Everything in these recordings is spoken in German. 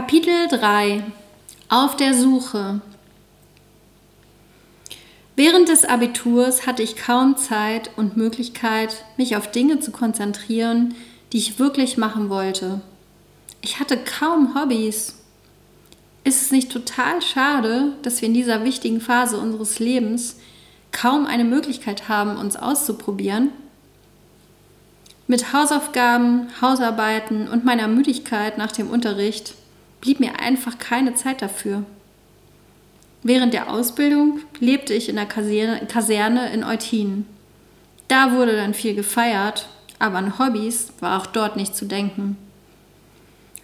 Kapitel 3 Auf der Suche Während des Abiturs hatte ich kaum Zeit und Möglichkeit, mich auf Dinge zu konzentrieren, die ich wirklich machen wollte. Ich hatte kaum Hobbys. Ist es nicht total schade, dass wir in dieser wichtigen Phase unseres Lebens kaum eine Möglichkeit haben, uns auszuprobieren? Mit Hausaufgaben, Hausarbeiten und meiner Müdigkeit nach dem Unterricht blieb mir einfach keine Zeit dafür. Während der Ausbildung lebte ich in der Kaserne in Eutin. Da wurde dann viel gefeiert, aber an Hobbys war auch dort nicht zu denken.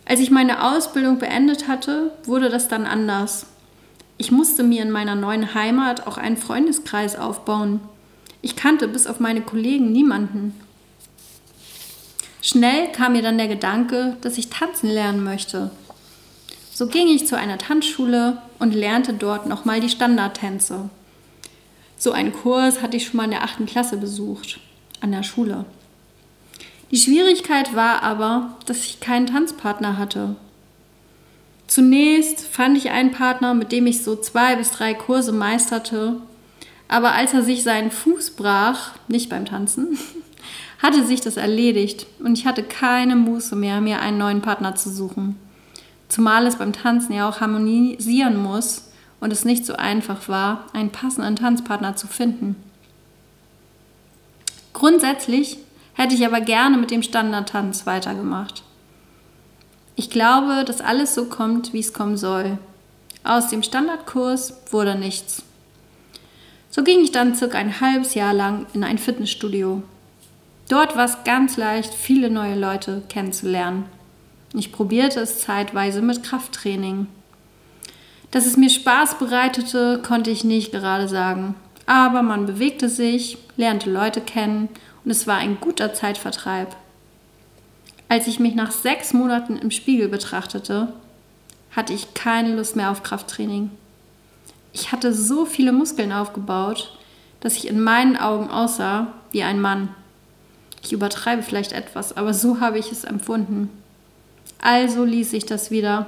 Als ich meine Ausbildung beendet hatte, wurde das dann anders. Ich musste mir in meiner neuen Heimat auch einen Freundeskreis aufbauen. Ich kannte bis auf meine Kollegen niemanden. Schnell kam mir dann der Gedanke, dass ich tanzen lernen möchte. So ging ich zu einer Tanzschule und lernte dort nochmal die Standardtänze. So einen Kurs hatte ich schon mal in der achten Klasse besucht, an der Schule. Die Schwierigkeit war aber, dass ich keinen Tanzpartner hatte. Zunächst fand ich einen Partner, mit dem ich so zwei bis drei Kurse meisterte, aber als er sich seinen Fuß brach, nicht beim Tanzen, hatte sich das erledigt und ich hatte keine Muße mehr, mir einen neuen Partner zu suchen. Zumal es beim Tanzen ja auch harmonisieren muss und es nicht so einfach war, einen passenden Tanzpartner zu finden. Grundsätzlich hätte ich aber gerne mit dem Standardtanz weitergemacht. Ich glaube, dass alles so kommt, wie es kommen soll. Aus dem Standardkurs wurde nichts. So ging ich dann circa ein halbes Jahr lang in ein Fitnessstudio. Dort war es ganz leicht, viele neue Leute kennenzulernen. Ich probierte es zeitweise mit Krafttraining. Dass es mir Spaß bereitete, konnte ich nicht gerade sagen. Aber man bewegte sich, lernte Leute kennen und es war ein guter Zeitvertreib. Als ich mich nach sechs Monaten im Spiegel betrachtete, hatte ich keine Lust mehr auf Krafttraining. Ich hatte so viele Muskeln aufgebaut, dass ich in meinen Augen aussah wie ein Mann. Ich übertreibe vielleicht etwas, aber so habe ich es empfunden. Also ließ ich das wieder.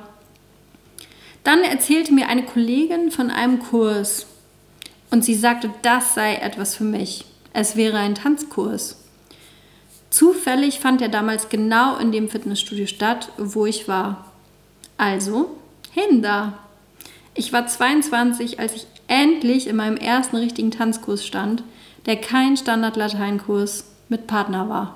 Dann erzählte mir eine Kollegin von einem Kurs und sie sagte, das sei etwas für mich. Es wäre ein Tanzkurs. Zufällig fand er damals genau in dem Fitnessstudio statt, wo ich war. Also, hin da. Ich war 22, als ich endlich in meinem ersten richtigen Tanzkurs stand, der kein Standard-Lateinkurs mit Partner war.